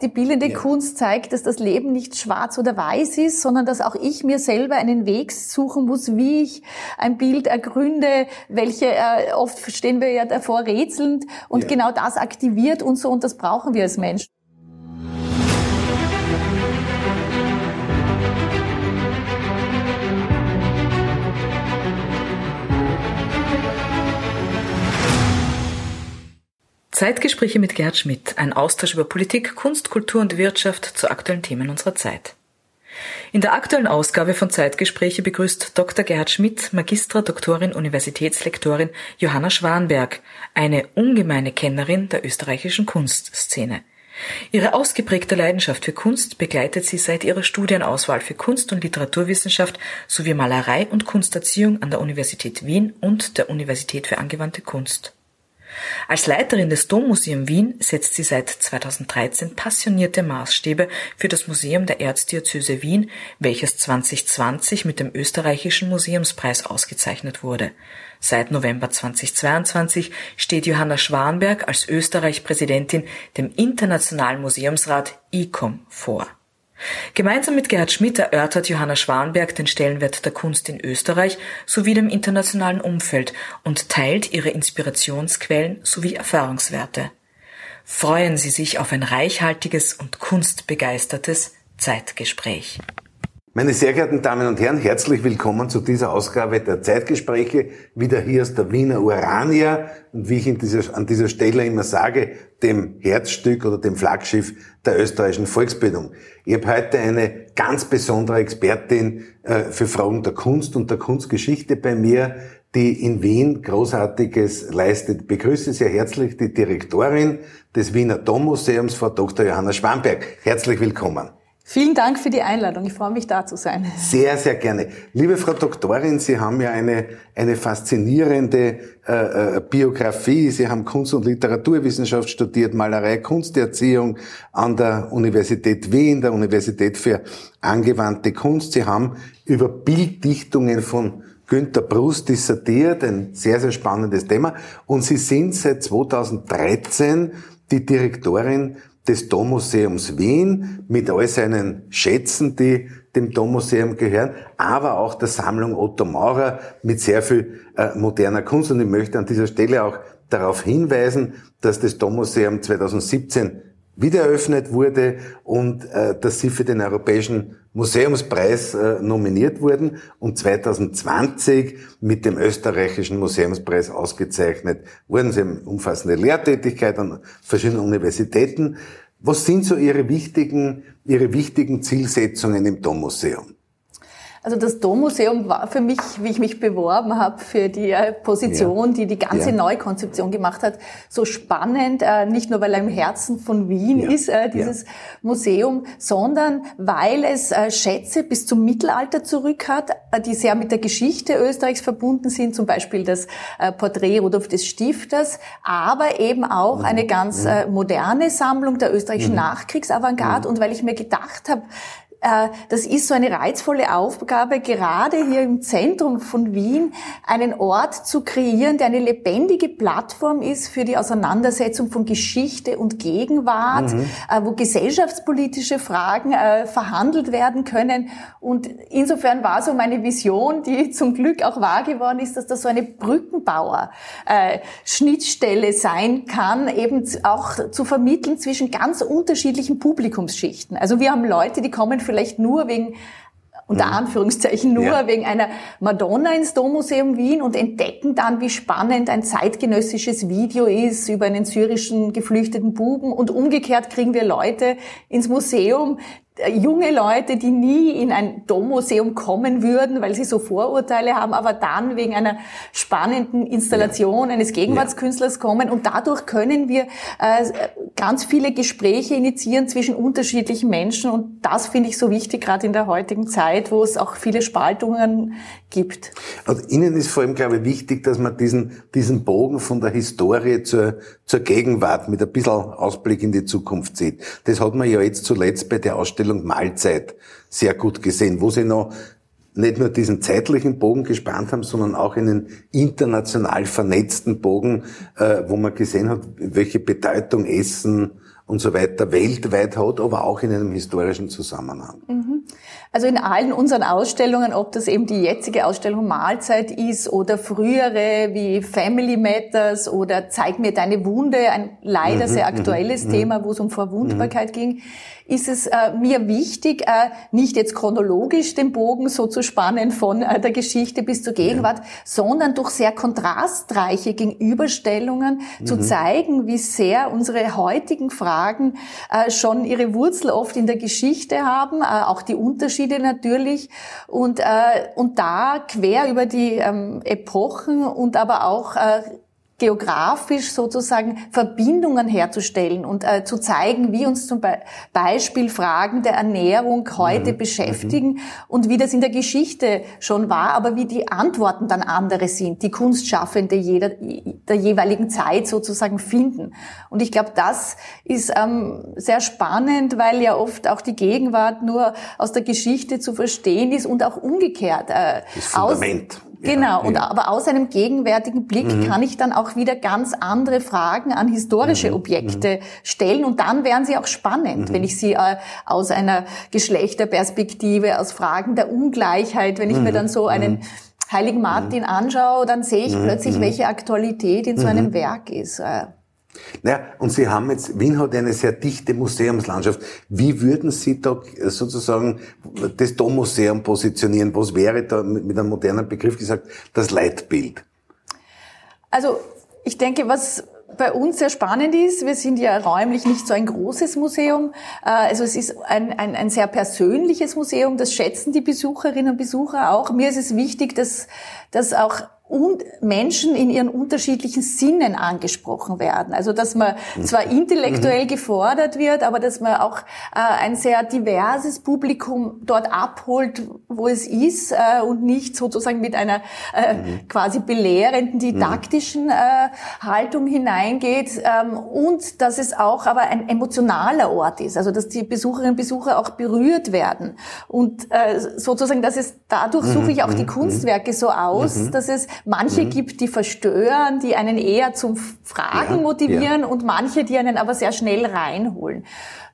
Die bildende ja. Kunst zeigt, dass das Leben nicht schwarz oder weiß ist, sondern dass auch ich mir selber einen Weg suchen muss, wie ich ein Bild ergründe, welche äh, oft stehen wir ja davor rätselnd und ja. genau das aktiviert und so und das brauchen wir als Menschen. Zeitgespräche mit Gerd Schmidt, ein Austausch über Politik, Kunst, Kultur und Wirtschaft zu aktuellen Themen unserer Zeit. In der aktuellen Ausgabe von Zeitgespräche begrüßt Dr. Gerhard Schmidt, Magistra, Doktorin, Universitätslektorin Johanna Schwanberg, eine ungemeine Kennerin der österreichischen Kunstszene. Ihre ausgeprägte Leidenschaft für Kunst begleitet sie seit ihrer Studienauswahl für Kunst- und Literaturwissenschaft sowie Malerei und Kunsterziehung an der Universität Wien und der Universität für angewandte Kunst. Als Leiterin des Dommuseum Wien setzt sie seit 2013 passionierte Maßstäbe für das Museum der Erzdiözese Wien, welches 2020 mit dem österreichischen Museumspreis ausgezeichnet wurde. Seit November 2022 steht Johanna Schwanberg als Österreich-Präsidentin dem Internationalen Museumsrat ICOM vor. Gemeinsam mit Gerhard Schmidt erörtert Johanna Schwanberg den Stellenwert der Kunst in Österreich sowie dem internationalen Umfeld und teilt ihre Inspirationsquellen sowie Erfahrungswerte. Freuen Sie sich auf ein reichhaltiges und kunstbegeistertes Zeitgespräch. Meine sehr geehrten Damen und Herren, herzlich willkommen zu dieser Ausgabe der Zeitgespräche, wieder hier aus der Wiener Urania und wie ich dieser, an dieser Stelle immer sage, dem Herzstück oder dem Flaggschiff der österreichischen Volksbildung. Ich habe heute eine ganz besondere Expertin äh, für Fragen der Kunst und der Kunstgeschichte bei mir, die in Wien Großartiges leistet. Ich begrüße sehr herzlich die Direktorin des Wiener Dommuseums, Frau Dr. Johanna Schwamberg. Herzlich willkommen. Vielen Dank für die Einladung. Ich freue mich, da zu sein. Sehr, sehr gerne. Liebe Frau Doktorin, Sie haben ja eine, eine faszinierende äh, äh, Biografie. Sie haben Kunst- und Literaturwissenschaft studiert, Malerei, Kunsterziehung an der Universität Wien, der Universität für angewandte Kunst. Sie haben über Bilddichtungen von Günter Brust dissertiert, ein sehr, sehr spannendes Thema. Und Sie sind seit 2013 die Direktorin des Dommuseums Wien mit all seinen Schätzen, die dem Dommuseum gehören, aber auch der Sammlung Otto Maurer mit sehr viel äh, moderner Kunst. Und ich möchte an dieser Stelle auch darauf hinweisen, dass das Dommuseum 2017 wieder eröffnet wurde und äh, dass sie für den Europäischen Museumspreis äh, nominiert wurden und 2020 mit dem österreichischen Museumspreis ausgezeichnet wurden. Sie haben umfassende Lehrtätigkeit an verschiedenen Universitäten. Was sind so Ihre wichtigen, Ihre wichtigen Zielsetzungen im Dommuseum? Also das Dommuseum war für mich, wie ich mich beworben habe für die äh, Position, ja. die die ganze ja. Neukonzeption gemacht hat, so spannend, äh, nicht nur weil er im Herzen von Wien ja. ist, äh, dieses Museum, sondern weil es Schätze bis zum Mittelalter zurück hat, die sehr mit der Geschichte Österreichs verbunden sind, zum Beispiel das Porträt Rudolf des Stifters, aber eben auch eine mhm. ganz mhm. moderne Sammlung der österreichischen mhm. Nachkriegsavantgarde. Und weil ich mir gedacht habe, das ist so eine reizvolle Aufgabe, gerade hier im Zentrum von Wien einen Ort zu kreieren, der eine lebendige Plattform ist für die Auseinandersetzung von Geschichte und Gegenwart, mhm. Äh, wo gesellschaftspolitische Fragen äh, verhandelt werden können. Und insofern war so meine Vision, die zum Glück auch wahr geworden ist, dass das so eine Brückenbauer-Schnittstelle sein kann, eben auch zu vermitteln zwischen ganz unterschiedlichen Publikumsschichten. Also wir haben Leute, die kommen vielleicht nur wegen unter mhm. Anführungszeichen nur ja. wegen einer Madonna ins Dommuseum Wien und entdecken dann, wie spannend ein zeitgenössisches Video ist über einen syrischen geflüchteten Buben und umgekehrt kriegen wir Leute ins Museum, junge Leute, die nie in ein Dommuseum kommen würden, weil sie so Vorurteile haben, aber dann wegen einer spannenden Installation ja. eines Gegenwartskünstlers kommen. Und dadurch können wir äh, ganz viele Gespräche initiieren zwischen unterschiedlichen Menschen. Und das finde ich so wichtig, gerade in der heutigen Zeit, wo es auch viele Spaltungen gibt. Und Ihnen ist vor allem, glaube ich, wichtig, dass man diesen, diesen Bogen von der Historie zur, zur Gegenwart mit ein bisschen Ausblick in die Zukunft sieht. Das hat man ja jetzt zuletzt bei der Ausstellung Mahlzeit sehr gut gesehen, wo Sie noch nicht nur diesen zeitlichen Bogen gespannt haben, sondern auch einen international vernetzten Bogen, äh, wo man gesehen hat, welche Bedeutung Essen und so weiter weltweit hat, aber auch in einem historischen Zusammenhang. Mhm. Also in allen unseren Ausstellungen, ob das eben die jetzige Ausstellung Mahlzeit ist oder frühere wie Family Matters oder Zeig mir deine Wunde, ein leider mhm, sehr aktuelles mhm, Thema, wo es um Verwundbarkeit ging, ist es äh, mir wichtig, äh, nicht jetzt chronologisch den Bogen so zu spannen von äh, der Geschichte bis zur Gegenwart, ja. sondern durch sehr kontrastreiche Gegenüberstellungen mhm. zu zeigen, wie sehr unsere heutigen Fragen äh, schon ihre Wurzel oft in der Geschichte haben, äh, auch die Unterschiede natürlich und, äh, und da quer über die ähm, Epochen und aber auch geografisch sozusagen Verbindungen herzustellen und äh, zu zeigen, wie uns zum Be Beispiel Fragen der Ernährung heute mhm. beschäftigen mhm. und wie das in der Geschichte schon war, aber wie die Antworten dann andere sind, die Kunstschaffende jeder, der jeweiligen Zeit sozusagen finden. Und ich glaube, das ist ähm, sehr spannend, weil ja oft auch die Gegenwart nur aus der Geschichte zu verstehen ist und auch umgekehrt. Äh, das Fundament. Aus, Genau, und aber aus einem gegenwärtigen Blick mhm. kann ich dann auch wieder ganz andere Fragen an historische mhm. Objekte mhm. stellen und dann wären sie auch spannend, mhm. wenn ich sie äh, aus einer Geschlechterperspektive, aus Fragen der Ungleichheit, wenn ich mir mhm. dann so einen mhm. Heiligen Martin anschaue, dann sehe ich plötzlich, welche Aktualität in so einem Werk ist. Äh. Naja, und Sie haben jetzt, Wien hat eine sehr dichte Museumslandschaft. Wie würden Sie da sozusagen das Dommuseum positionieren? Was wäre da mit einem modernen Begriff gesagt das Leitbild? Also ich denke, was bei uns sehr spannend ist, wir sind ja räumlich nicht so ein großes Museum. Äh, also es ist ein, ein, ein sehr persönliches Museum, das schätzen die Besucherinnen und Besucher auch. Mir ist es wichtig, dass, dass auch und Menschen in ihren unterschiedlichen Sinnen angesprochen werden. Also dass man zwar mhm. intellektuell mhm. gefordert wird, aber dass man auch äh, ein sehr diverses Publikum dort abholt, wo es ist äh, und nicht sozusagen mit einer äh, mhm. quasi belehrenden, didaktischen äh, Haltung hineingeht ähm, und dass es auch aber ein emotionaler Ort ist, also dass die Besucherinnen und Besucher auch berührt werden und äh, sozusagen, dass es dadurch suche ich auch die Kunstwerke so aus, dass es manche mhm. gibt, die verstören, die einen eher zum Fragen ja, motivieren ja. und manche, die einen aber sehr schnell reinholen.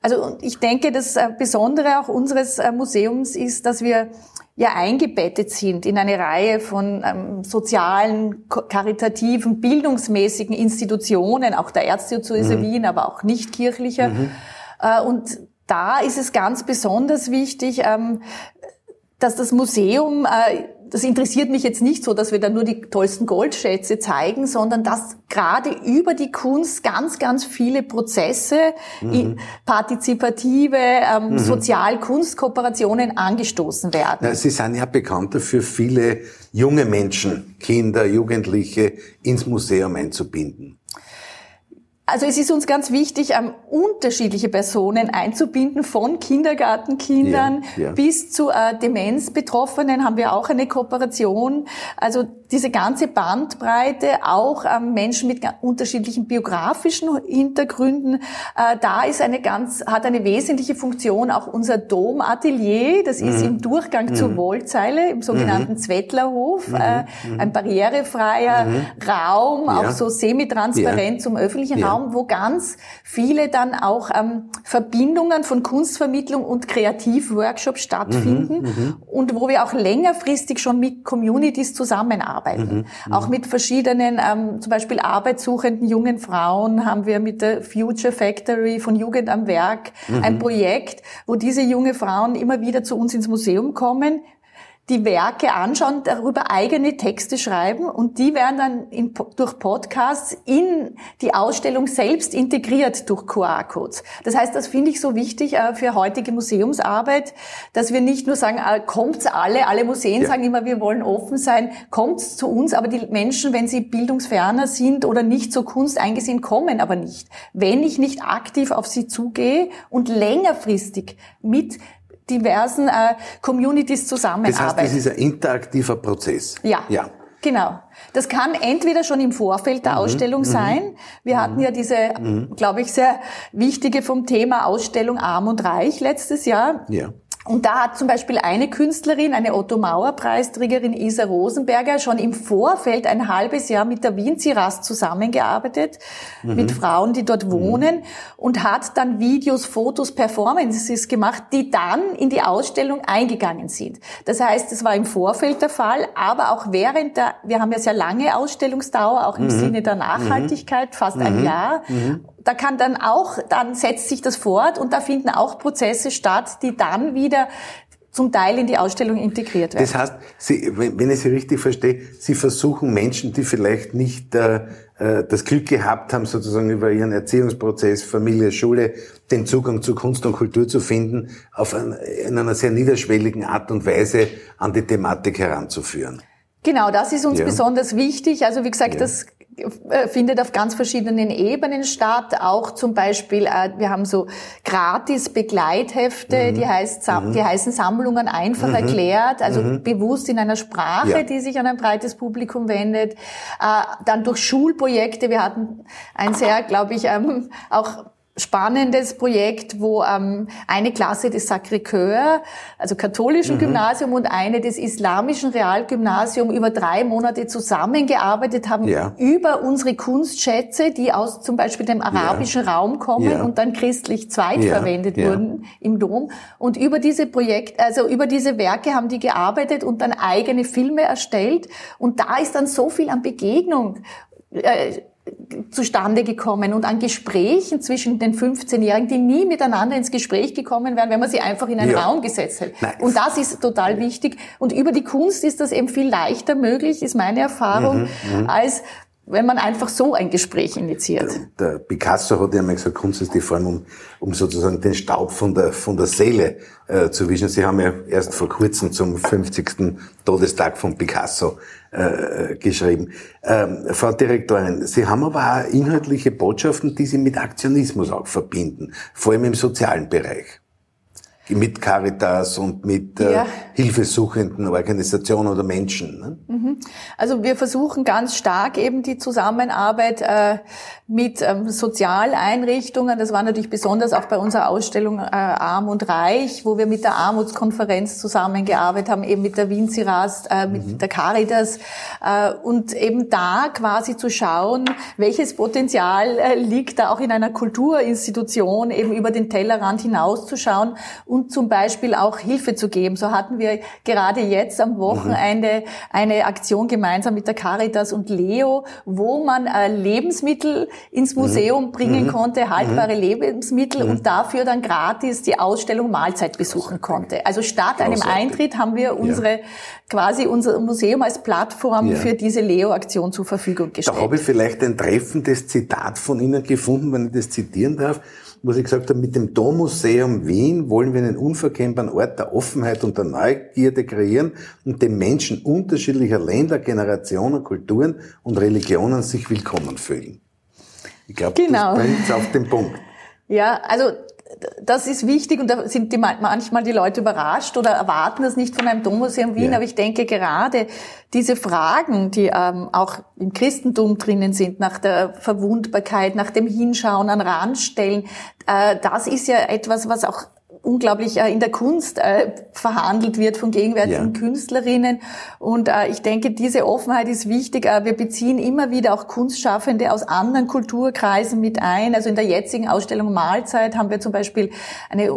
Also ich denke, das äh, Besondere auch unseres äh, Museums ist, dass wir ja eingebettet sind in eine Reihe von ähm, sozialen, karitativen, bildungsmäßigen Institutionen, auch der Erzdiözese mhm. Wien, aber auch nicht kirchlicher. Mhm. Äh, und da ist es ganz besonders wichtig, ähm, dass das Museum äh, das interessiert mich jetzt nicht so, dass wir da nur die tollsten Goldschätze zeigen, sondern dass gerade über die Kunst ganz, ganz viele Prozesse, mhm. partizipative, ähm, mhm. Sozial-Kunstkooperationen angestoßen werden. Na, Sie sind ja bekannt dafür, viele junge Menschen, Kinder, Jugendliche ins Museum einzubinden. Also es ist uns ganz wichtig, ähm, unterschiedliche Personen einzubinden, von Kindergartenkindern ja, ja. bis zu äh, Demenzbetroffenen haben wir auch eine Kooperation. Also diese ganze Bandbreite, auch ähm, Menschen mit unterschiedlichen biografischen Hintergründen, äh, da ist eine ganz, hat eine wesentliche Funktion auch unser Domatelier, das mhm. ist im Durchgang mhm. zur Wollzeile, im sogenannten mhm. Zwettlerhof, mhm. äh, ein barrierefreier mhm. Raum, ja. auch so semitransparent zum öffentlichen Raum Raum, wo ganz viele dann auch ähm, Verbindungen von Kunstvermittlung und Kreativworkshops stattfinden mhm, mhm, und wo wir auch längerfristig schon mit Communities zusammenarbeiten. Mhm, mhm, auch mit verschiedenen, ähm, zum Beispiel arbeitssuchenden jungen Frauen haben wir mit der Future Factory von Jugend am Werk ein mhm. Projekt, wo diese junge Frauen immer wieder zu uns ins Museum kommen, die Werke anschauen, darüber eigene Texte schreiben und die werden dann in, durch Podcasts in die Ausstellung selbst integriert durch QR-Codes. Das heißt, das finde ich so wichtig äh, für heutige Museumsarbeit, dass wir nicht nur sagen, äh, kommt's alle, alle Museen ja. sagen immer, wir wollen offen sein, kommt's zu uns, aber die Menschen, wenn sie bildungsferner sind oder nicht zur Kunst eingesehen, kommen aber nicht. Wenn ich nicht aktiv auf sie zugehe und längerfristig mit diversen äh, Communities zusammenarbeiten. Das heißt, das ist ein interaktiver Prozess. Ja. Ja. Genau. Das kann entweder schon im Vorfeld der mhm. Ausstellung mhm. sein. Wir mhm. hatten ja diese, mhm. glaube ich, sehr wichtige vom Thema Ausstellung Arm und Reich letztes Jahr. Ja Und da hat zum Beispiel eine Künstlerin, eine Otto-Mauer-Preisträgerin Isa Rosenberger, schon im Vorfeld ein halbes Jahr mit der Winziras zusammengearbeitet, mhm. mit Frauen, die dort wohnen, mhm. und hat dann Videos, Fotos, Performances gemacht, die dann in die Ausstellung eingegangen sind. Das heißt, es war im Vorfeld der Fall, aber auch während der, wir haben ja sehr lange Ausstellungsdauer, auch im mhm. Sinne der Nachhaltigkeit, fast ein mhm. Jahr. Mhm da kann dann auch, dann setzt sich das fort und da finden auch Prozesse statt, die dann wieder zum Teil in die Ausstellung integriert werden. Das heißt, Sie, wenn ich Sie richtig verstehe, Sie versuchen Menschen, die vielleicht nicht äh, äh, das Glück gehabt haben, sozusagen über ihren Erziehungsprozess, Familie, Schule, den Zugang zu Kunst und Kultur zu finden, auf ein, in einer sehr niederschwelligen Art und Weise an die Thematik heranzuführen. Genau, das ist uns ja. besonders wichtig. Also wie gesagt, ja. das findet auf ganz verschiedenen Ebenen statt. Auch zum Beispiel, äh, wir haben so gratis Begleithefte, mhm. die, heißt, mhm. die heißen Sammlungen einfach mhm. erklärt, also mhm. bewusst in einer Sprache, ja. die sich an ein breites Publikum wendet. Äh, dann durch Schulprojekte. Wir hatten ein sehr, glaube ich, ähm, auch spannendes Projekt, wo ähm, eine Klasse des Sacré-Cœur, also katholischen mhm. Gymnasium und eine des islamischen Realgymnasium über drei Monate zusammengearbeitet haben ja. über unsere Kunstschätze, die aus zum Beispiel dem arabischen ja. Raum kommen ja. und dann christlich zweitverwendet wurden im Dom. Und über diese Projekte, also über diese Werke haben die gearbeitet und dann eigene Filme erstellt. Und da ist dann so viel an Begegnung äh, zustande gekommen und an Gesprächen zwischen den 15-Jährigen, die nie miteinander ins Gespräch gekommen wären, wenn man sie einfach in einen ja. Raum gesetzt hätte. Nice. Und das ist total wichtig. Und über die Kunst ist das eben viel leichter möglich, ist meine Erfahrung, mhm, mhm. als wenn man einfach so ein Gespräch initiiert. Der, der Picasso hat ja mal gesagt, Kunst ist die Form, um, um sozusagen den Staub von der, von der Seele äh, zu wischen. Sie haben ja erst vor kurzem zum 50. Todestag von Picasso äh, geschrieben. Ähm, Frau Direktorin, Sie haben aber auch inhaltliche Botschaften, die Sie mit Aktionismus auch verbinden, vor allem im sozialen Bereich mit Caritas und mit äh, ja. hilfesuchenden Organisationen oder Menschen. Ne? Mhm. Also wir versuchen ganz stark eben die Zusammenarbeit äh, mit ähm, Sozialeinrichtungen. Das war natürlich besonders auch bei unserer Ausstellung äh, Arm und Reich, wo wir mit der Armutskonferenz zusammengearbeitet haben, eben mit der Winziras, äh, mit mhm. der Caritas äh, und eben da quasi zu schauen, welches Potenzial äh, liegt da auch in einer Kulturinstitution, eben über den Tellerrand hinauszuschauen und zum Beispiel auch Hilfe zu geben. So hatten wir gerade jetzt am Wochenende mhm. eine Aktion gemeinsam mit der Caritas und Leo, wo man äh, Lebensmittel ins mhm. Museum bringen mhm. konnte, haltbare mhm. Lebensmittel mhm. und dafür dann gratis die Ausstellung Mahlzeit besuchen konnte. Also statt einem Eintritt haben wir unsere ja. quasi unser Museum als Plattform ja. für diese Leo-Aktion zur Verfügung gestellt. Da habe ich vielleicht ein treffendes Zitat von Ihnen gefunden, wenn ich das zitieren darf wo Sie gesagt haben, mit dem Dommuseum Wien wollen wir einen unverkennbaren Ort der Offenheit und der Neugierde kreieren und den Menschen unterschiedlicher Länder, Generationen, Kulturen und Religionen sich willkommen fühlen. Ich glaube, genau. das bringt auf den Punkt. Ja, also das ist wichtig und da sind die, manchmal die Leute überrascht oder erwarten das nicht von einem Dommuseum Wien. Ja. Aber ich denke gerade diese Fragen, die ähm, auch im Christentum drinnen sind, nach der Verwundbarkeit, nach dem Hinschauen an Randstellen, äh, das ist ja etwas, was auch unglaublich äh, in der Kunst äh, verhandelt wird von gegenwärtigen ja. Künstlerinnen. Und äh, ich denke, diese Offenheit ist wichtig. Wir beziehen immer wieder auch Kunstschaffende aus anderen Kulturkreisen mit ein. Also in der jetzigen Ausstellung Mahlzeit haben wir zum Beispiel eine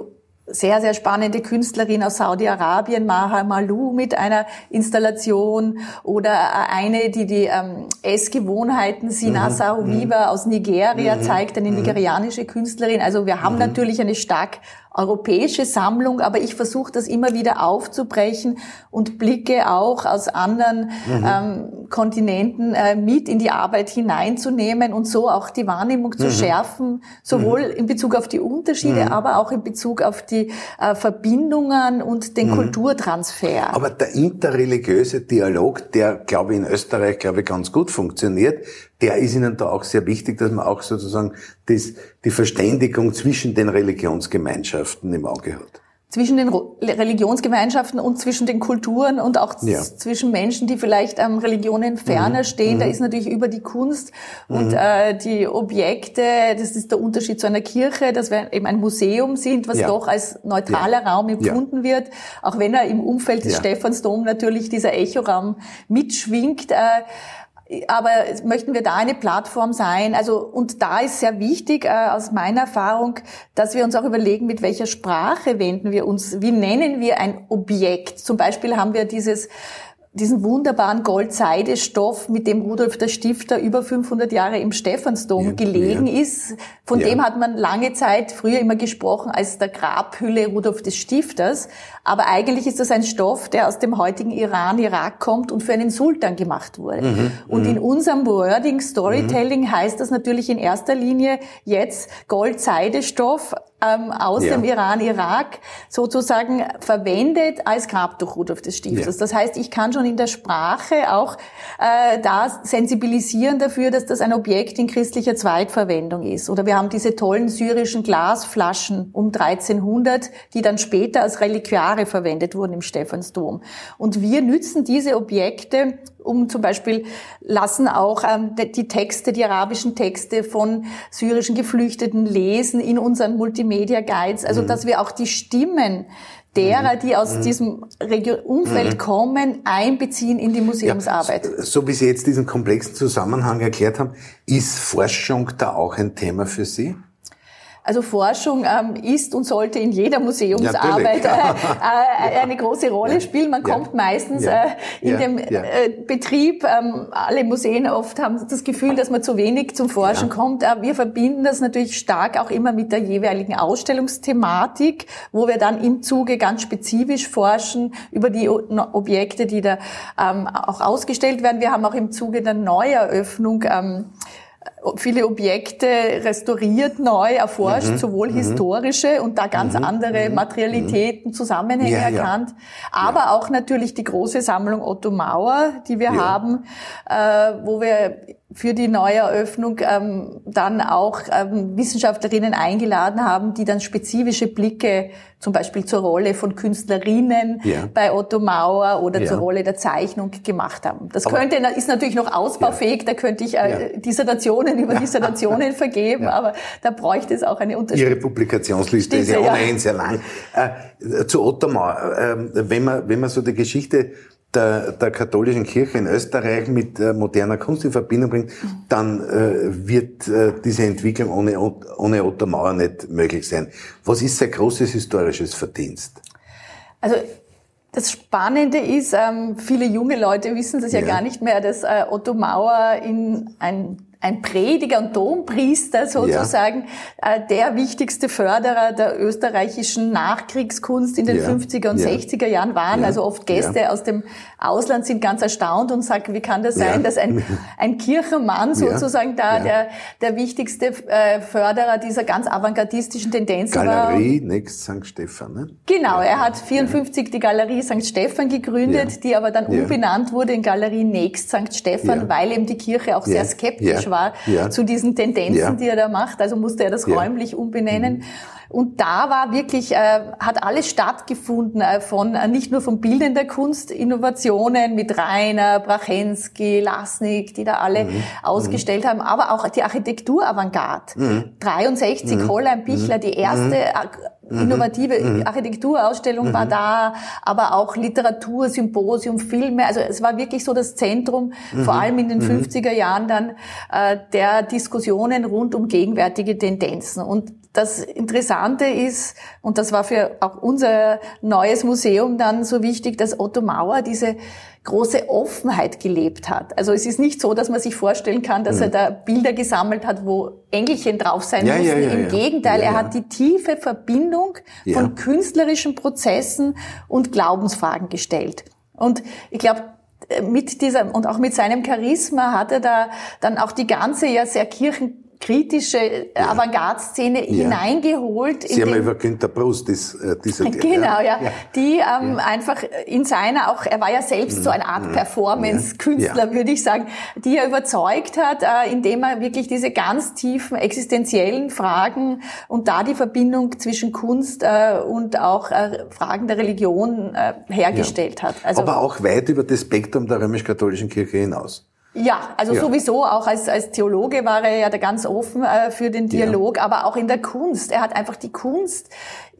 sehr, sehr spannende Künstlerin aus Saudi-Arabien, Maha Malou, mit einer Installation oder eine, die die ähm, Essgewohnheiten Sina mhm. Mhm. aus Nigeria mhm. zeigt, eine mhm. nigerianische Künstlerin. Also wir haben mhm. natürlich eine stark europäische Sammlung, aber ich versuche das immer wieder aufzubrechen und blicke auch aus anderen mhm. ähm, Kontinenten äh, mit in die Arbeit hineinzunehmen und so auch die Wahrnehmung zu mhm. schärfen, sowohl mhm. in Bezug auf die Unterschiede, mhm. aber auch in Bezug auf die äh, Verbindungen und den mhm. Kulturtransfer. Aber der interreligiöse Dialog, der, glaube ich, in Österreich, glaube ich, ganz gut funktioniert, der ist Ihnen da auch sehr wichtig, dass man auch sozusagen das, die Verständigung zwischen den Religionsgemeinschaften im Auge hat. zwischen den Religionsgemeinschaften und zwischen den Kulturen und auch ja. zwischen Menschen, die vielleicht ähm, Religionen ferner mhm. stehen. Mhm. Da ist natürlich über die Kunst und mhm. äh, die Objekte, das ist der Unterschied zu einer Kirche, dass wir eben ein Museum sind, was ja. doch als neutraler ja. Raum empfunden wird, auch wenn er im Umfeld des Stephansdom natürlich dieser Echoraum mitschwingt. Äh, aber möchten wir da eine Plattform sein? Also und da ist sehr wichtig äh, aus meiner Erfahrung, dass wir uns auch überlegen, mit welcher Sprache wenden wir uns, wie nennen wir ein Objekt? Zum Beispiel haben wir dieses diesen wunderbaren Gold-Seide-Stoff, mit dem Rudolf der Stifter über 500 Jahre im Stephansdom ja, gelegen ja. ist. Von ja. dem hat man lange Zeit früher immer gesprochen als der Grabhülle Rudolf des Stifters. Aber eigentlich ist das ein Stoff, der aus dem heutigen Iran, Irak kommt und für einen Sultan gemacht wurde. Mhm, und mhm. in unserem Wording, Storytelling mhm. heißt das natürlich in erster Linie jetzt Gold-Seide-Stoff ähm, aus ja. dem Iran, Irak sozusagen verwendet als Grabtuch Rudolf des Stifters. Ja. Das heißt, ich kann schon in der Sprache auch äh, da sensibilisieren dafür, dass das ein Objekt in christlicher Zweitverwendung ist. Oder wir haben diese tollen syrischen Glasflaschen um 1300, die dann später als Reliquiare verwendet wurden im Stephansdom. Und wir nützen diese Objekte um zum Beispiel lassen auch ähm, die Texte, die arabischen Texte von syrischen Geflüchteten lesen in unseren Multimedia Guides, also mhm. dass wir auch die Stimmen derer, mhm. die aus mhm. diesem Umfeld mhm. kommen, einbeziehen in die Museumsarbeit. Ja, so wie Sie jetzt diesen komplexen Zusammenhang erklärt haben, ist Forschung da auch ein Thema für Sie? Also Forschung ähm, ist und sollte in jeder Museumsarbeit äh, äh, eine große Rolle spielen. Man kommt meistens ja. Äh, in dem äh, Betrieb, ähm, alle Museen oft haben das Gefühl, dass man zu wenig zum Forschen kommt. Äh, wir verbinden das natürlich stark auch immer mit der jeweiligen Ausstellungsthematik, wo wir dann im Zuge ganz spezifisch forschen über die Objekte, die da ähm, auch ausgestellt werden. Wir haben auch im Zuge der Neueröffnung ähm, viele Objekte restauriert, neu erforscht, mhm. sowohl mhm. historische und da ganz mhm. andere mhm. Materialitäten, Zusammenhänge ja, erkannt, ja. aber ja. auch natürlich die große Sammlung Otto Mauer, die wir haben, äh, wo wir für die Neueröffnung ähm, dann auch ähm, Wissenschaftlerinnen eingeladen haben, die dann spezifische Blicke zum Beispiel zur Rolle von Künstlerinnen ja. bei Otto Mauer oder ja. zur Rolle der Zeichnung gemacht haben. Das aber, könnte ist natürlich noch ausbaufähig, ja. da könnte ich äh, Dissertationen über Dissertationen vergeben, aber da bräuchte es auch eine Unterstützung. Ihre Publikationsliste Diese, ist ja ohnehin sehr lang. Äh, zu Otto Mauer, äh, wenn man wenn man so die Geschichte der, der katholischen Kirche in Österreich mit äh, moderner Kunst in Verbindung bringt, dann äh, wird äh, diese Entwicklung ohne, ohne Otto Mauer nicht möglich sein. Was ist sein großes historisches Verdienst? Also das Spannende ist, ähm, viele junge Leute wissen das ja, ja gar nicht mehr, dass äh, Otto Mauer in ein ein Prediger und Dompriester sozusagen, ja. äh, der wichtigste Förderer der österreichischen Nachkriegskunst in den ja. 50er und ja. 60er Jahren waren. Also oft Gäste aus dem Ausland sind ganz erstaunt und sagen, wie kann das sein, dass ein, ein Kirchenmann sozusagen da der, der wichtigste äh, Förderer dieser ganz avantgardistischen Tendenzen Galerie war. Galerie Next St. Stephan, ne? Genau, er hat 54 die Galerie St. Stephan gegründet, die aber dann umbenannt wurde in Galerie Next St. Stephan, weil eben die Kirche auch sehr skeptisch war ja. zu diesen Tendenzen, ja. die er da macht. Also musste er das ja. räumlich umbenennen. Mhm. Und da war wirklich, äh, hat alles stattgefunden äh, von, äh, nicht nur von Bildern der Kunst, Innovationen mit Rainer, Brachensky, Lasnik, die da alle mhm. ausgestellt mhm. haben, aber auch die Architektur-Avantgarde. Mhm. 63, mhm. Hollein Bichler, die erste mhm. Mhm. Innovative mhm. Architekturausstellung mhm. war da, aber auch Literatur, Symposium, Filme. Also es war wirklich so das Zentrum, mhm. vor allem in den 50er mhm. Jahren dann, äh, der Diskussionen rund um gegenwärtige Tendenzen. Und das Interessante ist, und das war für auch unser neues Museum dann so wichtig, dass Otto Mauer diese große Offenheit gelebt hat. Also es ist nicht so, dass man sich vorstellen kann, dass mhm. er da Bilder gesammelt hat, wo Engelchen drauf sein ja, mussten. Ja, ja, Im Gegenteil, er hat die tiefe Verbindung von künstlerischen Prozessen und Glaubensfragen gestellt. Und ich glaube, mit dieser und auch mit seinem Charisma hat er da dann auch die ganze ja sehr kirchen kritische ja. Avantgarde-Szene ja. hineingeholt. Sie haben über Günter Brust das, äh, dieser Genau, ja. ja. Die ähm, einfach in seiner auch, er war ja selbst so eine Art mhm. Performance-Künstler, würde ich sagen, die er überzeugt hat, äh, indem er wirklich diese ganz tiefen existenziellen Fragen und da die Verbindung zwischen Kunst äh, und auch äh, Fragen der Religion äh, hergestellt hat. Also, Aber auch weit über das Spektrum der römisch-katholischen Kirche hinaus. Ja, also ja. sowieso auch als, als Theologe war er ja da ganz offen äh, für den Dialog, ja. aber auch in der Kunst. Er hat einfach die Kunst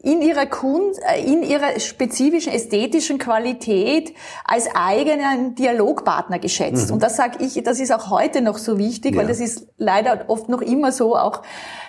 in ihrer Kunst, äh, in ihrer spezifischen ästhetischen Qualität als eigenen Dialogpartner geschätzt. Mhm. Und das sage ich, das ist auch heute noch so wichtig, ja. weil das ist leider oft noch immer so, auch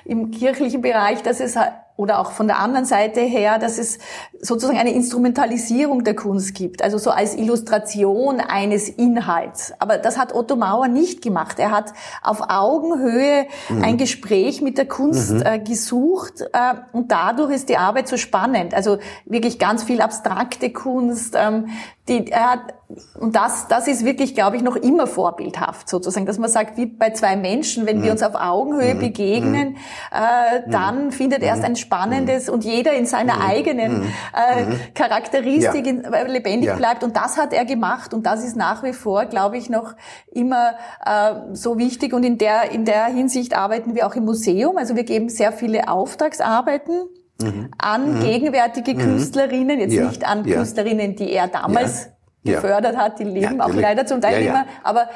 im kirchlichen Bereich, dass es oder auch von der anderen Seite her, dass es sozusagen eine Instrumentalisierung der Kunst gibt, also so als Illustration eines Inhalts. Aber das hat Otto Mauer nicht gemacht. Er hat auf Augenhöhe mhm. ein Gespräch mit der Kunst mhm. äh, gesucht äh, und dadurch ist die Arbeit so spannend. Also wirklich ganz viel abstrakte Kunst, ähm, die, er hat, und das, das ist wirklich, glaube ich, noch immer vorbildhaft sozusagen, dass man sagt, wie bei zwei Menschen, wenn mhm. wir uns auf Augenhöhe mhm. begegnen, mhm. äh, mhm. dann findet erst ein spannendes und jeder in seiner eigenen äh, Charakteristik ja. in, äh, lebendig ja. bleibt. Und das hat er gemacht und das ist nach wie vor, glaube ich, noch immer äh, so wichtig. Und in der, in der Hinsicht arbeiten wir auch im Museum. Also wir geben sehr viele Auftragsarbeiten mhm. an mhm. gegenwärtige mhm. Künstlerinnen, jetzt ja. nicht an ja. Künstlerinnen, die er damals ja. gefördert hat, die leben auch leider zum Teil immer, aber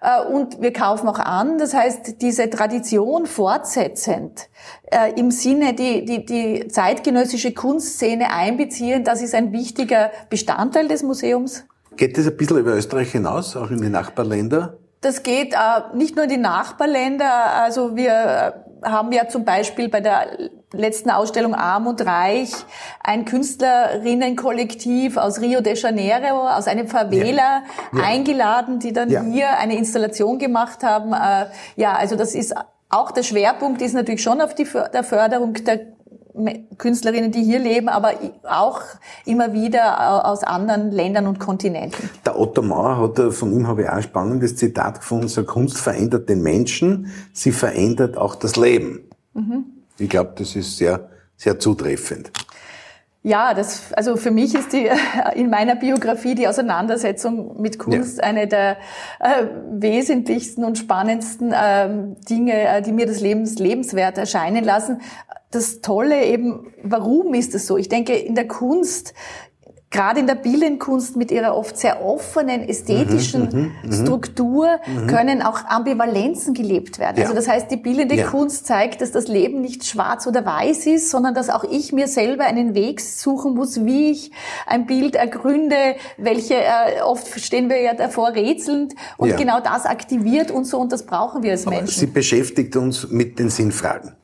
äh, und wir kaufen auch an, das heißt, diese Tradition fortsetzend äh, im Sinne die, die, die zeitgenössische Kunstszene einbeziehen, das ist ein wichtiger Bestandteil des Museums. Geht das ein bisschen über Österreich hinaus, auch in die Nachbarländer? Das geht äh, nicht nur in die Nachbarländer. Also wir äh, haben ja zum Beispiel bei der letzten Ausstellung Arm und Reich ein Künstlerinnenkollektiv aus Rio de Janeiro, aus einem Favela ja. Ja. eingeladen, die dann ja. hier eine Installation gemacht haben. Äh, ja, also das ist auch der Schwerpunkt ist natürlich schon auf die der Förderung der Künstlerinnen, die hier leben, aber auch immer wieder aus anderen Ländern und Kontinenten. Der Otto Mauer hat, von ihm habe ich auch ein spannendes Zitat gefunden, so Kunst verändert den Menschen, sie verändert auch das Leben. Mhm. Ich glaube, das ist sehr, sehr zutreffend. Ja, das, also für mich ist die in meiner Biografie die Auseinandersetzung mit Kunst ja. eine der äh, wesentlichsten und spannendsten ähm, Dinge, äh, die mir das Lebens lebenswert erscheinen lassen das Tolle eben, warum ist es so? Ich denke, in der Kunst gerade in der Bildendkunst mit ihrer oft sehr offenen ästhetischen mhm, mhm, mhm. Struktur mhm. können auch Ambivalenzen gelebt werden. Ja. Also das heißt, die bildende ja. Kunst zeigt, dass das Leben nicht schwarz oder weiß ist, sondern dass auch ich mir selber einen Weg suchen muss, wie ich ein Bild ergründe, welche äh, oft stehen wir ja davor rätselnd und ja. genau das aktiviert und so und das brauchen wir als Menschen. Sie beschäftigt uns mit den Sinnfragen.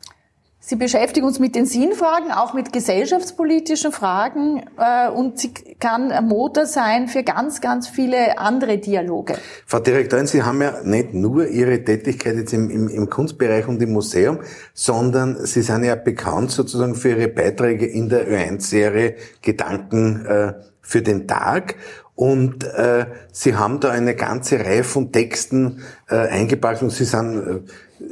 Sie beschäftigt uns mit den Sinnfragen, auch mit gesellschaftspolitischen Fragen äh, und sie kann ein Motor sein für ganz, ganz viele andere Dialoge. Frau Direktorin, Sie haben ja nicht nur Ihre Tätigkeit jetzt im, im, im Kunstbereich und im Museum, sondern Sie sind ja bekannt sozusagen für Ihre Beiträge in der Ö1-Serie Gedanken äh, für den Tag. Und äh, Sie haben da eine ganze Reihe von Texten äh, eingebracht und Sie sind... Äh,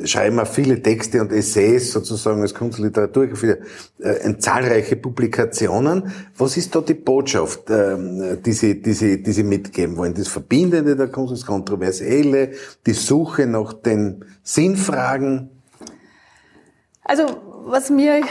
schreiben auch viele Texte und Essays sozusagen als Kunstliteratur für äh, zahlreiche Publikationen. Was ist da die Botschaft, äh, die, Sie, die, Sie, die Sie mitgeben wollen? Das Verbindende der Kunst, das Kontroversielle, die Suche nach den Sinnfragen? Also was mir,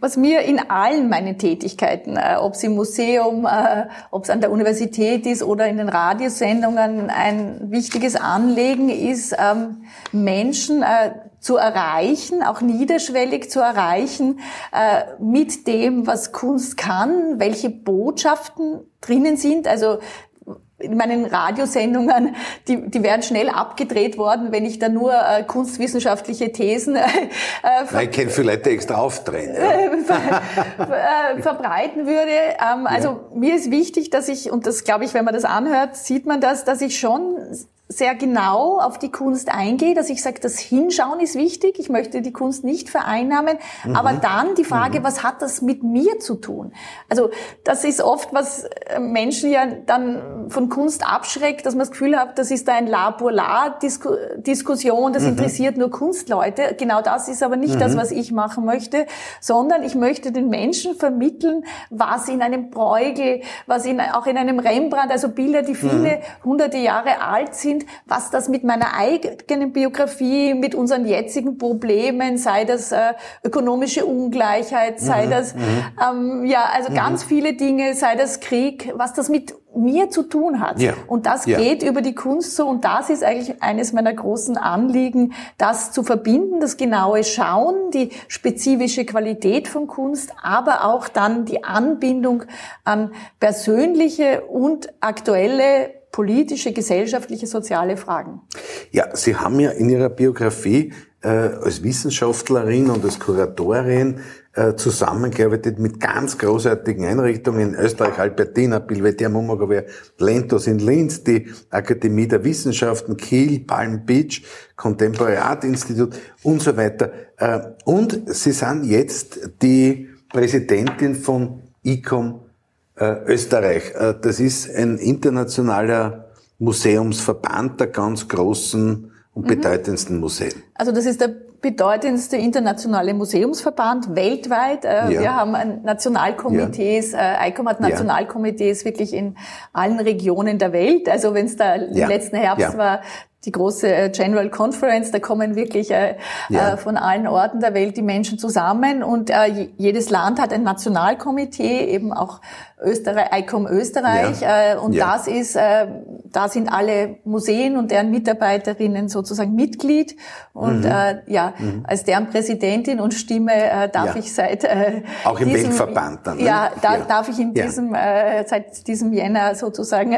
was mir in allen meinen Tätigkeiten, äh, ob es im Museum, äh, ob es an der Universität ist oder in den Radiosendungen, ein wichtiges Anliegen ist, ähm, Menschen äh, zu erreichen, auch niederschwellig zu erreichen, äh, mit dem, was Kunst kann, welche Botschaften drinnen sind. Also in meinen Radiosendungen, die, die wären schnell abgedreht worden, wenn ich da nur äh, kunstwissenschaftliche Thesen äh, ver ich kenne viele Leute extra aufdrehen. Ja. Äh, verbreiten würde. Ähm, also ja. mir ist wichtig, dass ich, und das glaube ich, wenn man das anhört, sieht man das, dass ich schon sehr genau auf die Kunst eingehe, dass ich sage, das Hinschauen ist wichtig, ich möchte die Kunst nicht vereinnahmen, mhm. aber dann die Frage, mhm. was hat das mit mir zu tun? Also das ist oft, was äh, Menschen ja dann von Kunst abschreckt, dass man das Gefühl hat, das ist ein La-Pour-La-Diskussion, das mhm. interessiert nur Kunstleute. Genau das ist aber nicht das, mhm. was ich machen möchte, sondern ich möchte den Menschen vermitteln, was in einem Bruegel, was in, auch in einem Rembrandt, also Bilder, die viele mhm. hunderte Jahre alt sind, sind, was das mit meiner eigenen Biografie, mit unseren jetzigen Problemen, sei das äh, ökonomische Ungleichheit, sei mhm, das mhm. ähm, ja also mhm. ganz viele Dinge, sei das Krieg, was das mit mir zu tun hat. Ja. Und das ja. geht über die Kunst so und das ist eigentlich eines meiner großen Anliegen, das zu verbinden, das genaue Schauen, die spezifische Qualität von Kunst, aber auch dann die Anbindung an persönliche und aktuelle politische, gesellschaftliche, soziale Fragen. Ja, Sie haben ja in Ihrer Biografie äh, als Wissenschaftlerin und als Kuratorin äh, zusammengearbeitet mit ganz großartigen Einrichtungen in Österreich, Albertina, Belvedere, Momogover, Lentos in Linz, die Akademie der Wissenschaften, Kiel, Palm Beach, Contemporary Art Institute und so weiter. Äh, und Sie sind jetzt die Präsidentin von ICOM Österreich. Äh, das ist ein internationaler Museumsverband der ganz großen und mhm. bedeutendsten Museen. Also das ist der bedeutendste internationale Museumsverband weltweit. Äh, ja. Wir haben Nationalkomitees, ja. ICOM hat Nationalkomitees ja. wirklich in allen Regionen der Welt. Also wenn es da ja. im letzten Herbst war, die große äh, General Conference, da kommen wirklich äh, ja. äh, von allen Orten der Welt die Menschen zusammen und äh, jedes Land hat ein Nationalkomitee, eben auch Österreich, ICOM Österreich ja. äh, und ja. das ist, da sind alle Museen und deren Mitarbeiterinnen sozusagen Mitglied und mhm. ja, mhm. als deren Präsidentin und Stimme darf ich seit auch im diesem, Weltverband dann, ne? ja, da darf ich in diesem seit diesem Jänner sozusagen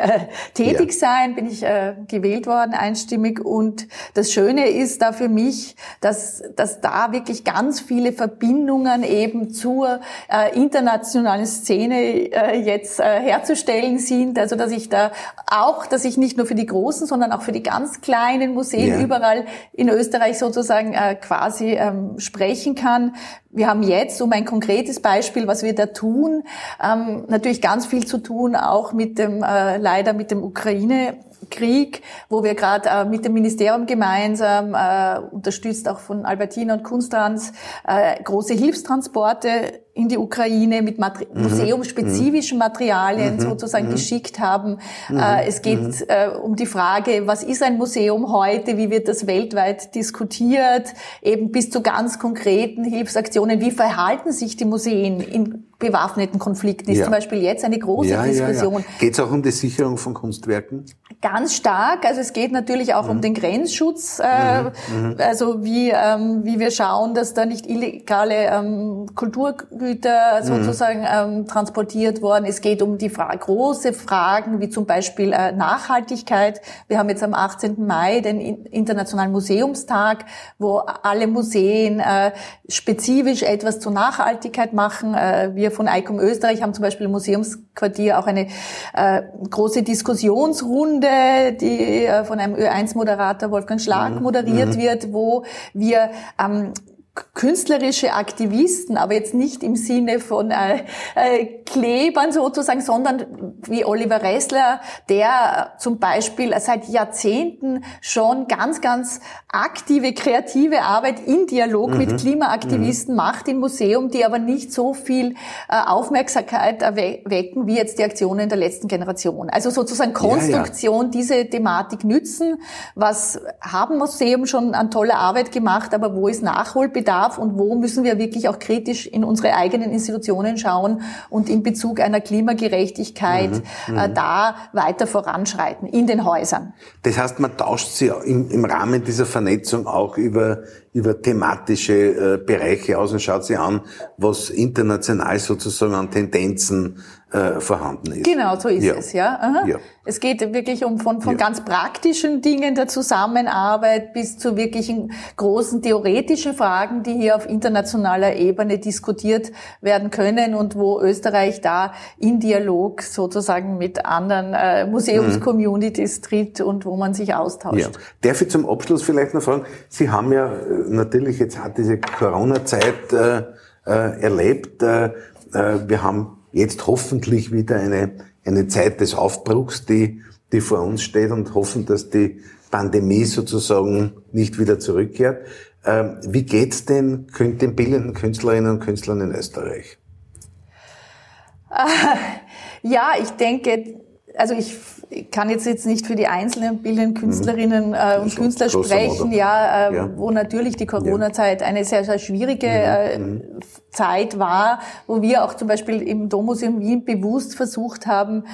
tätig sein, bin ich äh, gewählt worden einstimmig einstimmig. Und das Schöne ist da für mich, dass, dass da wirklich ganz viele Verbindungen eben zur äh, internationalen Szene äh, jetzt äh, herzustellen sind. Also dass ich da auch, dass ich nicht nur für die großen, sondern auch für die ganz kleinen Museen ja. überall in Österreich sozusagen äh, quasi ähm, sprechen kann. Wir haben jetzt, um ein konkretes Beispiel, was wir da tun, ähm, natürlich ganz viel zu tun, auch mit dem, äh, leider mit dem Ukraine Krieg, wo wir gerade äh, mit dem Ministerium gemeinsam, äh, unterstützt auch von Albertina und Kunsttrans, äh, große Hilfstransporte in die Ukraine mit Mater mhm. museumsspezifischen mhm. Materialien mhm. sozusagen mhm. geschickt haben. Mhm. Äh, es geht mhm. äh, um die Frage, was ist ein Museum heute, wie wird das weltweit diskutiert, eben bis zu ganz konkreten Hilfsaktionen, wie verhalten sich die Museen in bewaffneten Konflikten, ist ja. zum Beispiel jetzt eine große ja, Diskussion. Ja, ja. Geht es auch um die Sicherung von Kunstwerken? Ganz stark. Also es geht natürlich auch um den Grenzschutz, äh, also wie, ähm, wie wir schauen, dass da nicht illegale ähm, Kultur Güter sozusagen ähm, transportiert worden. Es geht um die Fra große Fragen wie zum Beispiel äh, Nachhaltigkeit. Wir haben jetzt am 18. Mai den Internationalen Museumstag, wo alle Museen äh, spezifisch etwas zur Nachhaltigkeit machen. Äh, wir von ICOM Österreich haben zum Beispiel im Museumsquartier auch eine äh, große Diskussionsrunde, die äh, von einem Ö1-Moderator Wolfgang Schlag mhm. moderiert mhm. wird, wo wir ähm, künstlerische Aktivisten, aber jetzt nicht im Sinne von äh, äh, Klebern sozusagen, sondern wie Oliver Ressler, der zum Beispiel seit Jahrzehnten schon ganz, ganz aktive, kreative Arbeit in Dialog mhm. mit Klimaaktivisten mhm. macht im Museum, die aber nicht so viel äh, Aufmerksamkeit erwecken wie jetzt die Aktionen der letzten Generation. Also sozusagen Konstruktion, ja, ja. diese Thematik nützen. Was haben Museum schon an toller Arbeit gemacht, aber wo ist Nachholbedarf? Bedarf und wo müssen wir wirklich auch kritisch in unsere eigenen Institutionen schauen und in Bezug einer Klimagerechtigkeit mhm, äh, mhm. da weiter voranschreiten in den Häusern. Das heißt, man tauscht sie im, im Rahmen dieser Vernetzung auch über über thematische äh, Bereiche aus und schaut sich an, was international sozusagen an Tendenzen äh, vorhanden ist. Genau, so ist ja. es, ja. ja. Es geht wirklich um von, von ja. ganz praktischen Dingen der Zusammenarbeit bis zu wirklichen großen theoretischen Fragen, die hier auf internationaler Ebene diskutiert werden können und wo Österreich da in Dialog sozusagen mit anderen äh, Museumscommunities mhm. tritt und wo man sich austauscht. Ja. Darf ich zum Abschluss vielleicht noch fragen, Sie haben ja äh, natürlich jetzt hat diese Corona-Zeit äh, äh, erlebt. Äh, wir haben jetzt hoffentlich wieder eine, eine Zeit des Aufbruchs, die, die vor uns steht und hoffen, dass die Pandemie sozusagen nicht wieder zurückkehrt. Ähm, wie geht's denn den bildenden Künstlerinnen und Künstlern in Österreich? Ja, ich denke, also ich kann jetzt jetzt nicht für die einzelnen bildenden Künstlerinnen äh, und Künstler sprechen, ja, äh, ja, wo natürlich die Corona-Zeit eine sehr, sehr schwierige mhm. äh, mhm. Zeit war, wo wir auch zum Beispiel im Dommuseum Wien bewusst versucht haben,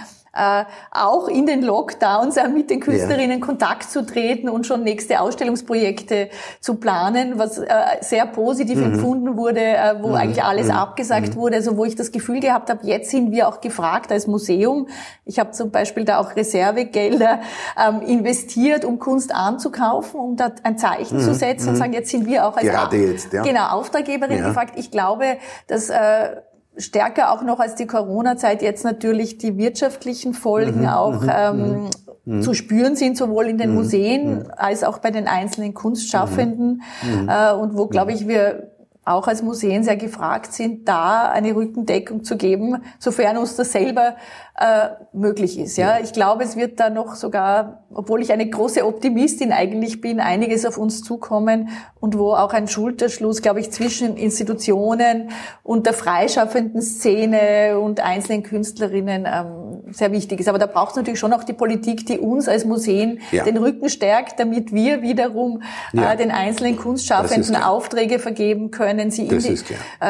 auch in den Lockdowns äh, mit den Künstlerinnen ja. Kontakt zu treten und schon nächste Ausstellungsprojekte zu planen, was äh, sehr positiv mhm. empfunden wurde, äh, wo mhm. eigentlich alles mhm. abgesagt mhm. wurde, also wo ich das Gefühl gehabt habe, jetzt sind wir auch gefragt als Museum. Ich habe zum Beispiel da auch Reservegelder ähm, investiert, um Kunst anzukaufen, um da ein Zeichen zu mhm. setzen und mhm. sagen, jetzt sind wir auch als Gerade jetzt, ja. genau, Auftraggeberin ja. gefragt. Ich glaube, dass äh, stärker auch noch als die Corona-Zeit jetzt natürlich die wirtschaftlichen Folgen mhm, auch mhm, ähm, mhm. zu spüren sind, sowohl in den mhm, Museen mhm. als auch bei den einzelnen Kunstschaffenden. Mhm, äh, und wo, glaube ich, wir auch als Museen sehr gefragt sind, da eine Rückendeckung zu geben, sofern uns das selber äh, möglich ist. Ja, ich glaube, es wird da noch sogar, obwohl ich eine große Optimistin eigentlich bin, einiges auf uns zukommen und wo auch ein Schulterschluss, glaube ich, zwischen Institutionen und der freischaffenden Szene und einzelnen Künstlerinnen ähm, sehr wichtig ist. Aber da braucht es natürlich schon auch die Politik, die uns als Museen ja. den Rücken stärkt, damit wir wiederum ja. äh, den einzelnen Kunstschaffenden Aufträge vergeben können, sie die, äh,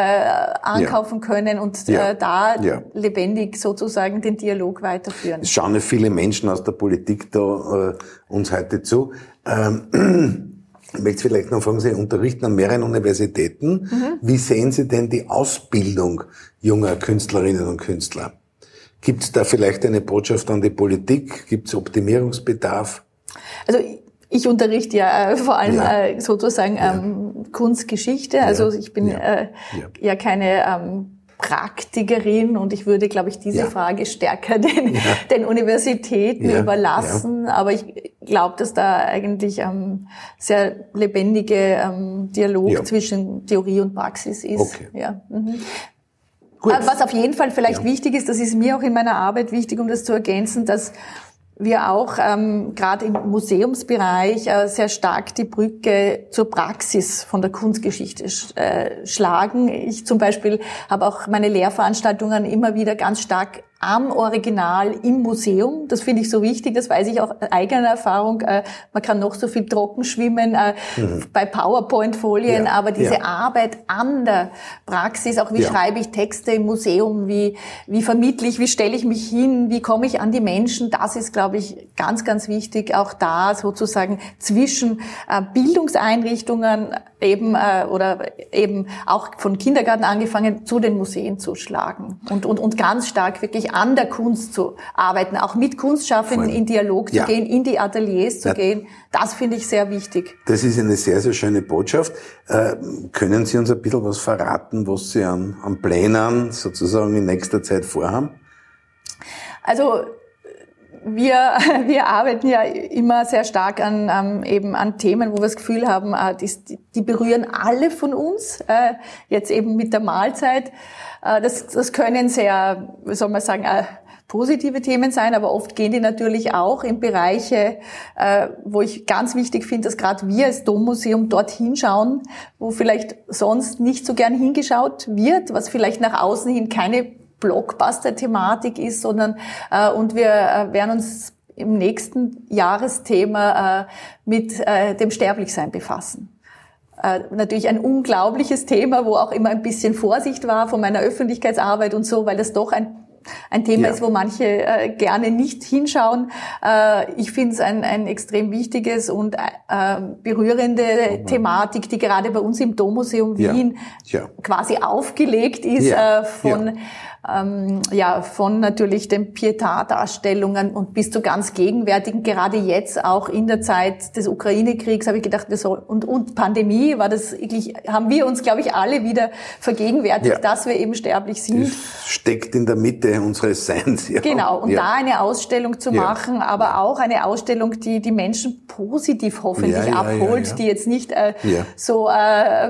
ankaufen ja. können und äh, da lebendig sozusagen den Dialog weiterführen. Es schauen ja viele Menschen aus der Politik da äh, uns heute zu. Ähm, ich möchte vielleicht noch fragen, Sie unterrichten an mehreren Universitäten. Mhm. Wie sehen Sie denn die Ausbildung junger Künstlerinnen und Künstler? Gibt es da vielleicht eine Botschaft an die Politik? Gibt es Optimierungsbedarf? Also ich unterrichte ja äh, vor allem ja. Äh, sozusagen ja. ähm, Kunstgeschichte. Also ich bin ja, äh, ja keine ähm, Praktikerin und ich würde, glaube ich, diese ja. Frage stärker den, ja. den Universitäten ja. überlassen. Aber ich glaube, dass da eigentlich ähm, sehr lebendige ähm, Dialog zwischen Theorie und Praxis ist. Okay. Ja. Mhm. Gut. Was auf jeden Fall vielleicht wichtig ist, das ist mir auch in meiner Arbeit wichtig, um das zu ergänzen, dass wir auch ähm, gerade im Museumsbereich äh, sehr stark die Brücke zur Praxis von der Kunstgeschichte sch äh, schlagen. Ich zum Beispiel habe auch meine Lehrveranstaltungen immer wieder ganz stark am Original im Museum. Das finde ich so wichtig, das weiß ich auch eigener Erfahrung. Äh, man kann noch so viel trocken schwimmen äh, mhm. bei PowerPoint-Folien, ja. aber diese ja. Arbeit an der Praxis, auch wie ja. schreibe ich Texte im Museum, wie, wie vermittle ich, wie stelle ich mich hin, wie komme ich an die Menschen, das ist, glaube ich, ganz, ganz wichtig, auch da sozusagen zwischen äh, Bildungseinrichtungen eben oder eben auch von Kindergarten angefangen zu den Museen zu schlagen und, und, und ganz stark wirklich wirklich an der Kunst zu arbeiten, auch mit Kunstschaffenden in Dialog zu ja. gehen, in die Ateliers zu ja. gehen. Das finde ich sehr wichtig. Das ist eine sehr, sehr schöne Botschaft. Äh, können Sie uns ein bisschen was verraten, was Sie an, an Plänen sozusagen in nächster Zeit vorhaben? Also wir, wir arbeiten ja immer sehr stark an ähm, eben an Themen, wo wir das Gefühl haben, äh, die, die berühren alle von uns. Äh, jetzt eben mit der Mahlzeit. Äh, das, das können sehr, wie soll man sagen, äh, positive Themen sein, aber oft gehen die natürlich auch in Bereiche, äh, wo ich ganz wichtig finde, dass gerade wir als Dommuseum dort hinschauen, wo vielleicht sonst nicht so gern hingeschaut wird, was vielleicht nach außen hin keine Blockbuster-Thematik ist, sondern äh, und wir äh, werden uns im nächsten Jahresthema äh, mit äh, dem Sterblichsein befassen. Äh, natürlich ein unglaubliches Thema, wo auch immer ein bisschen Vorsicht war von meiner Öffentlichkeitsarbeit und so, weil das doch ein ein Thema ja. ist, wo manche äh, gerne nicht hinschauen. Äh, ich finde es ein, ein extrem wichtiges und äh, berührende mhm. Thematik, die gerade bei uns im Dommuseum Wien ja. Ja. quasi aufgelegt ist äh, von ähm, ja, von natürlich den Pietat-Darstellungen und bis zu ganz gegenwärtigen, gerade jetzt auch in der Zeit des Ukraine-Kriegs, habe ich gedacht, wir soll, und, und Pandemie war das wirklich, haben wir uns, glaube ich, alle wieder vergegenwärtigt, ja. dass wir eben sterblich sind. Das steckt in der Mitte unseres Seins. Ja. Genau, und ja. da eine Ausstellung zu machen, aber auch eine Ausstellung, die die Menschen positiv hoffentlich abholt, die jetzt nicht äh, so äh,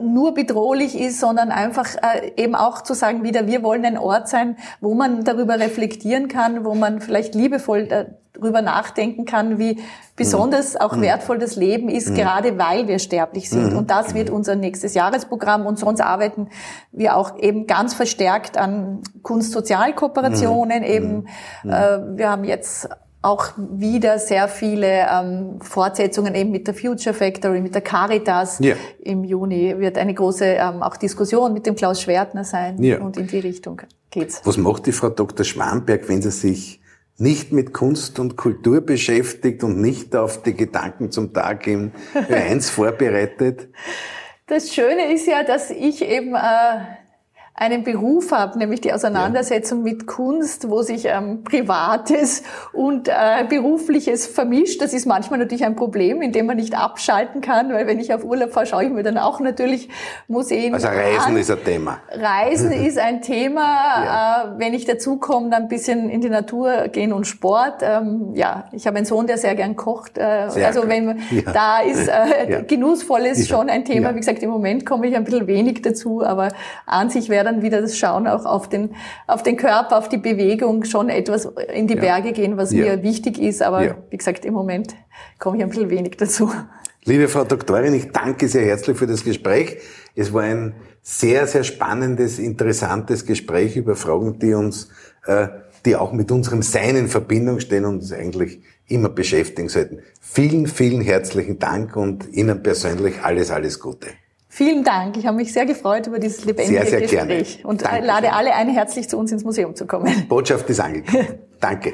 nur bedrohlich ist, sondern einfach äh, eben auch zu sagen wieder, wir wollen ein Ort sein, wo man darüber reflektieren kann, wo man vielleicht liebevoll darüber nachdenken kann, wie besonders auch mhm. wertvoll das Leben ist, mhm. gerade weil wir sterblich sind. Mhm. Und das wird unser nächstes Jahresprogramm. Und sonst arbeiten wir auch eben ganz verstärkt an Kunstsozialkooperationen. Eben, äh, wir haben jetzt auch wieder sehr viele ähm, Fortsetzungen eben mit der Future Factory, mit der Caritas. Ja. Im Juni wird eine große ähm, auch Diskussion mit dem Klaus Schwertner sein ja. und in die Richtung geht's. Was macht die Frau Dr. Schwamberg, wenn sie sich nicht mit Kunst und Kultur beschäftigt und nicht auf die Gedanken zum Tag im 1 vorbereitet? Das Schöne ist ja, dass ich eben äh, einen Beruf habe, nämlich die Auseinandersetzung ja. mit Kunst, wo sich ähm, Privates und äh, Berufliches vermischt. Das ist manchmal natürlich ein Problem, in dem man nicht abschalten kann, weil wenn ich auf Urlaub fahre, schaue ich mir dann auch natürlich Museen Also Reisen an. ist ein Thema. Reisen ist ein Thema. Ja. Äh, wenn ich dazu komme, dann ein bisschen in die Natur gehen und Sport. Ähm, ja, ich habe einen Sohn, der sehr gern kocht. Äh, also gut. wenn ja. da ist äh, genussvolles schon ein Thema. Wie gesagt, im Moment komme ich ein bisschen wenig dazu, aber an sich wäre dann wieder das Schauen auch auf den, auf den Körper, auf die Bewegung, schon etwas in die ja. Berge gehen, was ja. mir wichtig ist. Aber ja. wie gesagt, im Moment komme ich ein bisschen wenig dazu. Liebe Frau Doktorin, ich danke sehr herzlich für das Gespräch. Es war ein sehr, sehr spannendes, interessantes Gespräch über Fragen, die uns, äh, die auch mit unserem Sein in Verbindung stehen und uns eigentlich immer beschäftigen sollten. Vielen, vielen herzlichen Dank und Ihnen persönlich alles, alles Gute. Vielen Dank. Ich habe mich sehr gefreut über dieses lebendige sehr, sehr Gespräch gerne. und Danke. lade alle ein, herzlich zu uns ins Museum zu kommen. Botschaft ist angekommen. Danke.